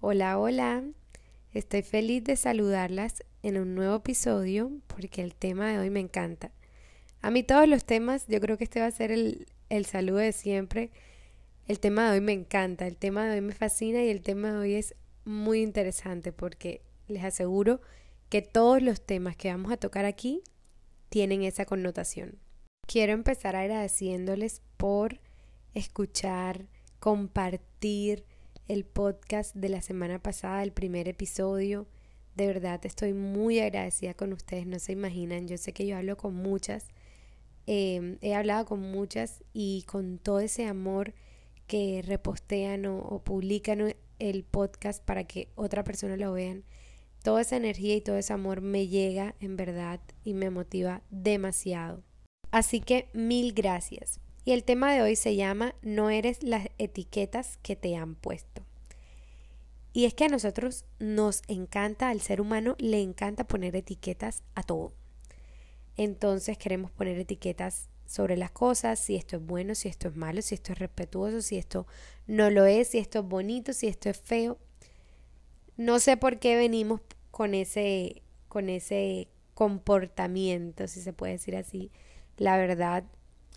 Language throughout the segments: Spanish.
Hola, hola. Estoy feliz de saludarlas en un nuevo episodio porque el tema de hoy me encanta. A mí todos los temas, yo creo que este va a ser el, el saludo de siempre. El tema de hoy me encanta, el tema de hoy me fascina y el tema de hoy es muy interesante porque les aseguro que todos los temas que vamos a tocar aquí tienen esa connotación. Quiero empezar agradeciéndoles por escuchar, compartir el podcast de la semana pasada, el primer episodio. De verdad estoy muy agradecida con ustedes, no se imaginan. Yo sé que yo hablo con muchas, em, he hablado con muchas y con todo ese amor que repostean o, o publican el podcast para que otra persona lo vean. Toda esa energía y todo ese amor me llega en verdad y me motiva demasiado. Así que mil gracias. Y el tema de hoy se llama No eres las etiquetas que te han puesto. Y es que a nosotros nos encanta, al ser humano le encanta poner etiquetas a todo. Entonces queremos poner etiquetas sobre las cosas, si esto es bueno, si esto es malo, si esto es respetuoso, si esto no lo es, si esto es bonito, si esto es feo. No sé por qué venimos con ese con ese comportamiento, si se puede decir así. La verdad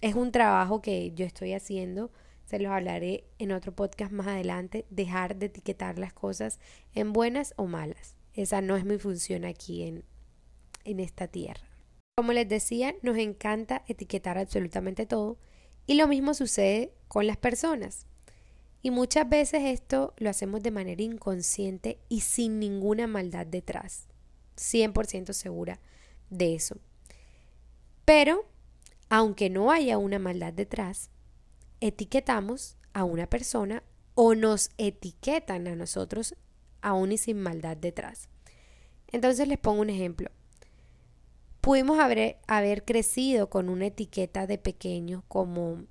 es un trabajo que yo estoy haciendo, se los hablaré en otro podcast más adelante, dejar de etiquetar las cosas en buenas o malas. Esa no es mi función aquí en, en esta tierra. Como les decía, nos encanta etiquetar absolutamente todo y lo mismo sucede con las personas. Y muchas veces esto lo hacemos de manera inconsciente y sin ninguna maldad detrás. 100% segura de eso. Pero aunque no haya una maldad detrás, etiquetamos a una persona o nos etiquetan a nosotros aún y sin maldad detrás. Entonces les pongo un ejemplo. Pudimos haber, haber crecido con una etiqueta de pequeño como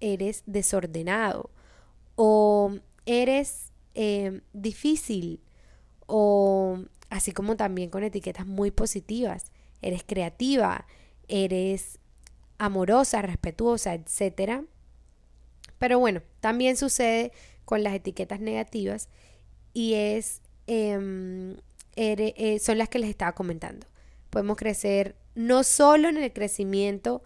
eres desordenado o eres eh, difícil o así como también con etiquetas muy positivas. Eres creativa, eres amorosa, respetuosa, etc. Pero bueno, también sucede con las etiquetas negativas y es em, eh, son las que les estaba comentando. Podemos crecer no solo en el crecimiento,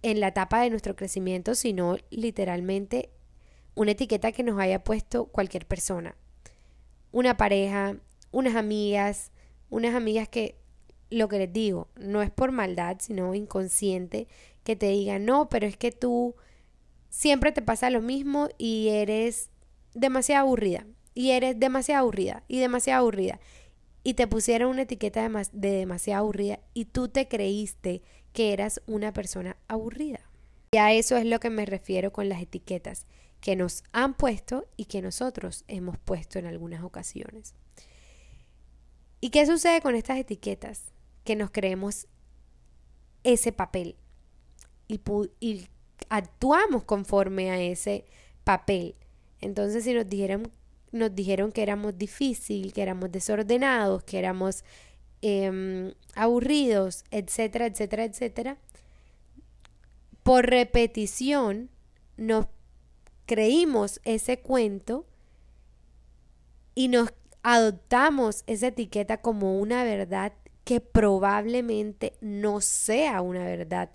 en la etapa de nuestro crecimiento, sino literalmente una etiqueta que nos haya puesto cualquier persona. Una pareja, unas amigas, unas amigas que lo que les digo, no es por maldad, sino inconsciente, que te digan, no, pero es que tú siempre te pasa lo mismo y eres demasiado aburrida, y eres demasiado aburrida, y demasiado aburrida. Y te pusieron una etiqueta de, de demasiado aburrida y tú te creíste que eras una persona aburrida. Y a eso es lo que me refiero con las etiquetas que nos han puesto y que nosotros hemos puesto en algunas ocasiones. ¿Y qué sucede con estas etiquetas? Que nos creemos ese papel y, actuamos conforme a ese papel. Entonces, si nos dijeron, nos dijeron que éramos difícil, que éramos desordenados, que éramos em, aburridos, etcétera, etcétera, etcétera, por repetición nos creímos ese cuento y nos adoptamos esa etiqueta como una verdad que probablemente no sea una verdad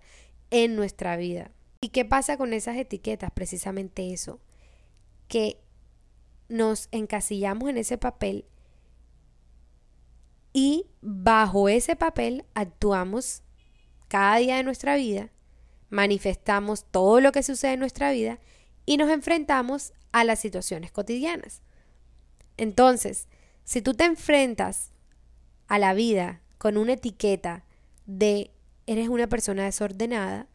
en nuestra vida. ¿Y qué pasa con esas etiquetas? Precisamente eso, que nos encasillamos en ese papel y bajo ese papel actuamos cada día de nuestra vida, manifestamos todo lo que sucede en nuestra vida y nos enfrentamos a las situaciones cotidianas. Entonces, si tú te enfrentas a la vida con una etiqueta de eres una persona desordenada,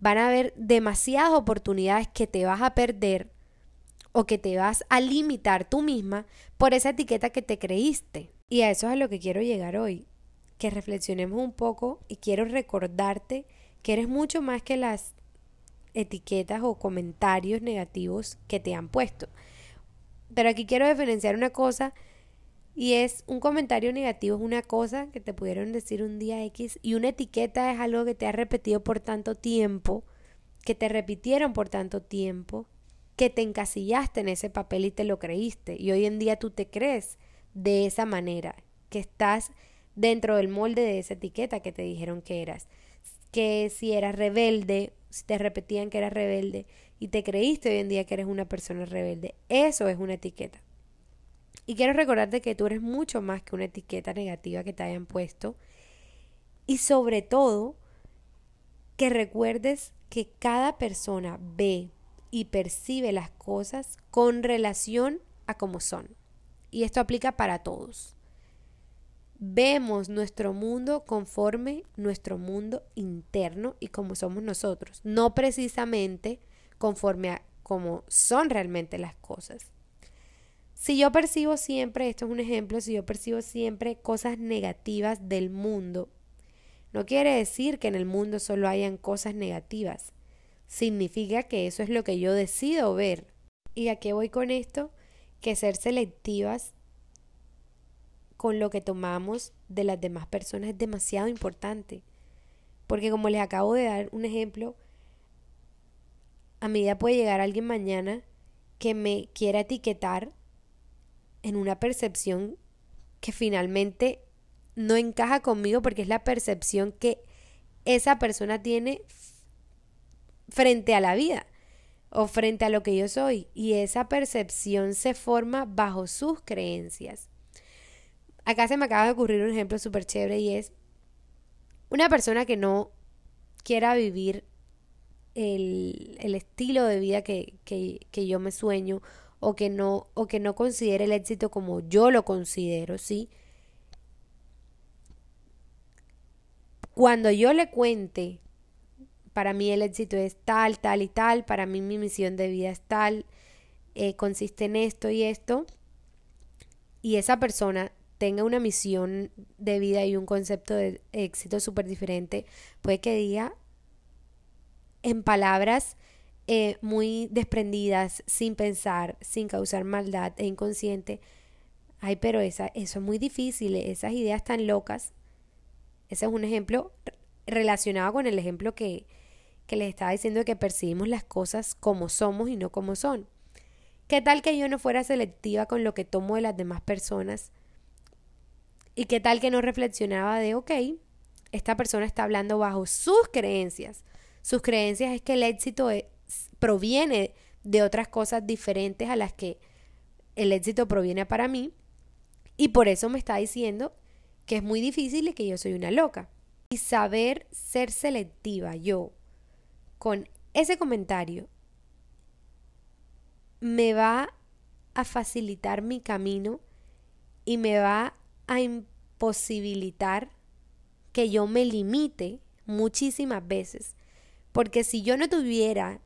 van a haber demasiadas oportunidades que te vas a perder o que te vas a limitar tú misma por esa etiqueta que te creíste. Y a eso es a lo que quiero llegar hoy, que reflexionemos un poco y quiero recordarte que eres mucho más que las etiquetas o comentarios negativos que te han puesto. Pero aquí quiero diferenciar una cosa y es un comentario negativo, es una cosa que te pudieron decir un día X y una etiqueta es algo que te ha repetido por tanto tiempo, que te repitieron por tanto tiempo que te encasillaste en ese papel y te lo creíste. Y hoy en día tú te crees de esa manera, que estás dentro del molde de esa etiqueta que te dijeron que eras. Que si eras rebelde, si te repetían que eras rebelde y te creíste hoy en día que eres una persona rebelde, eso es una etiqueta. Y quiero recordarte que tú eres mucho más que una etiqueta negativa que te hayan puesto. Y sobre todo, que recuerdes que cada persona ve y percibe las cosas con relación a cómo son. Y esto aplica para todos. Vemos nuestro mundo conforme nuestro mundo interno y como somos nosotros, no precisamente conforme a cómo son realmente las cosas. Si yo percibo siempre, esto es un ejemplo, si yo percibo siempre cosas negativas del mundo, no quiere decir que en el mundo solo hayan cosas negativas significa que eso es lo que yo decido ver. ¿Y a qué voy con esto? Que ser selectivas con lo que tomamos de las demás personas es demasiado importante. Porque como les acabo de dar un ejemplo, a medida puede llegar alguien mañana que me quiera etiquetar en una percepción que finalmente no encaja conmigo porque es la percepción que esa persona tiene frente a la vida o frente a lo que yo soy y esa percepción se forma bajo sus creencias. Acá se me acaba de ocurrir un ejemplo súper chévere y es una persona que no quiera vivir el, el estilo de vida que, que, que, yo me sueño o que no o que no considere el éxito como yo lo considero, ¿sí? Cuando yo le cuente para mí el éxito es tal, tal y tal, para mí mi misión de vida es tal, eh, consiste en esto y esto, y esa persona tenga una misión de vida y un concepto de éxito súper diferente, puede que diga en palabras eh, muy desprendidas, sin pensar, sin causar maldad e inconsciente, ay, pero esa, eso es muy difícil, esas ideas tan locas. Ese es un ejemplo relacionado con el ejemplo que, que les estaba diciendo que percibimos las cosas como somos y no como son. ¿Qué tal que yo no fuera selectiva con lo que tomo de las demás personas? ¿Y qué tal que no reflexionaba de, ok, esta persona está hablando bajo sus creencias? Sus creencias es que el éxito proviene de otras cosas diferentes a las que el éxito proviene para mí. Y por eso me está diciendo que es muy difícil y que yo soy una loca. Y saber ser selectiva yo con ese comentario me va a facilitar mi camino y me va a imposibilitar que yo me limite muchísimas veces. Porque si yo no tuviera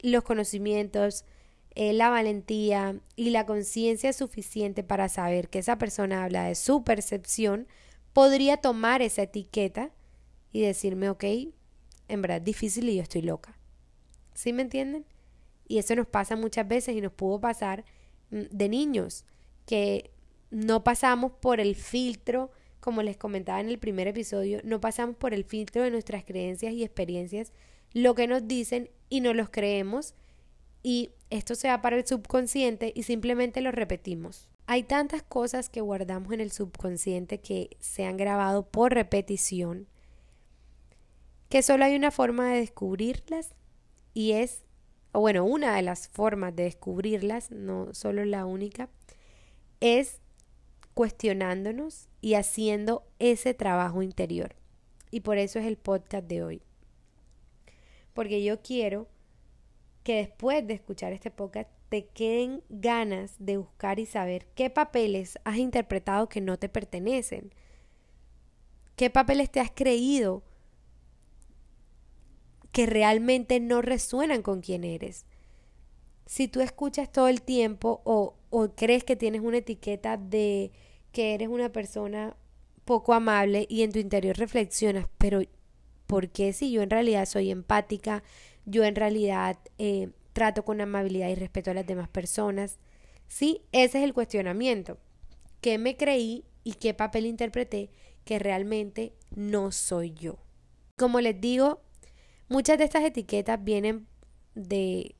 los conocimientos, eh, la valentía y la conciencia suficiente para saber que esa persona habla de su percepción, podría tomar esa etiqueta y decirme, ok, en verdad difícil y yo estoy loca. ¿Sí me entienden? Y eso nos pasa muchas veces y nos pudo pasar mm, de niños, que no pasamos por el filtro, como les comentaba en el primer episodio, no pasamos por el filtro de nuestras creencias y experiencias, lo que nos dicen y no los creemos y esto se va para el subconsciente y simplemente lo repetimos. Hay tantas cosas que guardamos en el subconsciente que se han grabado por repetición que solo hay una forma de descubrirlas y es, o bueno, una de las formas de descubrirlas, no solo la única, es cuestionándonos y haciendo ese trabajo interior. Y por eso es el podcast de hoy. Porque yo quiero que después de escuchar este podcast te queden ganas de buscar y saber qué papeles has interpretado que no te pertenecen. ¿Qué papeles te has creído que realmente no resuenan con quién eres. Si tú escuchas todo el tiempo o, o crees que tienes una etiqueta de que eres una persona poco amable y en tu interior reflexionas, pero ¿por qué si yo en realidad soy empática, yo en realidad eh, trato con amabilidad y respeto a las demás personas? Sí, ese es el cuestionamiento. ¿Qué me creí y qué papel interpreté que realmente no soy yo? Como les digo, Muchas de estas etiquetas vienen de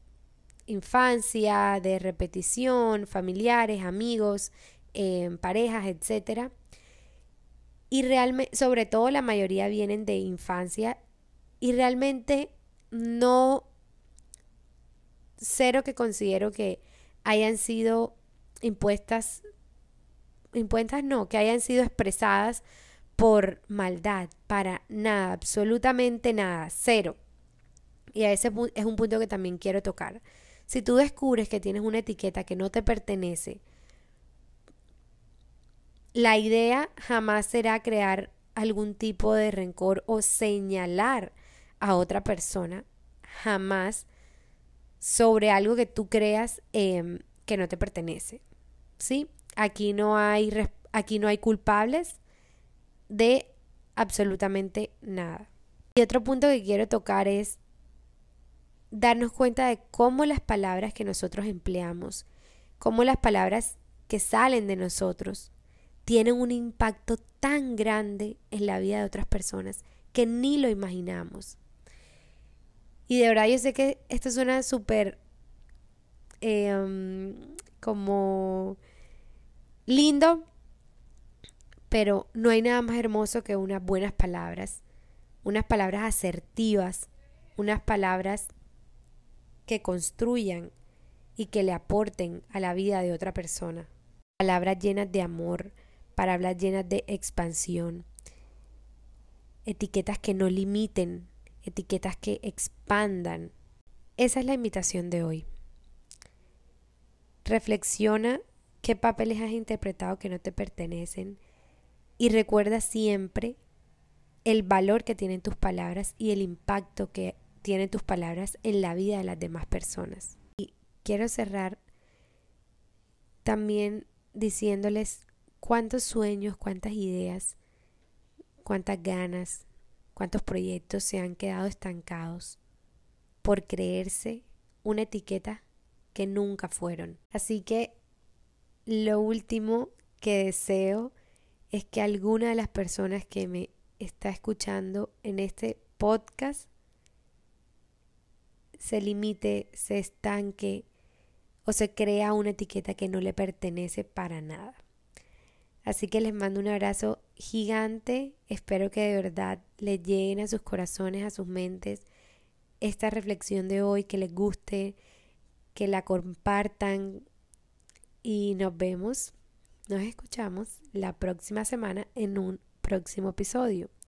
infancia, de repetición, familiares, amigos, eh, parejas, etc. Y realmente, sobre todo la mayoría vienen de infancia y realmente no, cero que considero que hayan sido impuestas, impuestas no, que hayan sido expresadas por maldad, para nada, absolutamente nada, cero. Y a ese es un punto que también quiero tocar. Si tú descubres que tienes una etiqueta que no te pertenece, la idea jamás será crear algún tipo de rencor o señalar a otra persona, jamás sobre algo que tú creas em, que no te pertenece. ¿Sí? Aquí no hay, aquí no hay culpables de absolutamente nada. Y otro punto que quiero tocar es darnos cuenta de cómo las palabras que nosotros empleamos, cómo las palabras que salen de nosotros tienen un impacto tan grande en la vida de otras personas que ni lo imaginamos. Y de verdad yo sé que esto suena súper em, como lindo, pero no hay nada más hermoso que unas buenas palabras, unas palabras asertivas, unas palabras que construyan y que le aporten a la vida de otra persona. Palabras llenas de amor, palabras llenas de expansión, etiquetas que no limiten, etiquetas que expandan. Esa es la invitación de hoy. Reflexiona qué papeles has interpretado que no te pertenecen y recuerda siempre el valor que tienen tus palabras y el impacto que tienen tus palabras en la vida de las demás personas. Y quiero cerrar también diciéndoles cuántos sueños, cuántas ideas, cuántas ganas, cuántos proyectos se han quedado estancados por creerse una etiqueta que nunca fueron. Así que lo último que deseo es que alguna de las personas que me está escuchando en este podcast se limite, se estanque o se crea una etiqueta que no le pertenece para nada. Así que les mando un abrazo gigante. Espero que de verdad les lleguen a sus corazones, a sus mentes, esta reflexión de hoy, que les guste, que la compartan y nos vemos, nos escuchamos la próxima semana en un próximo episodio.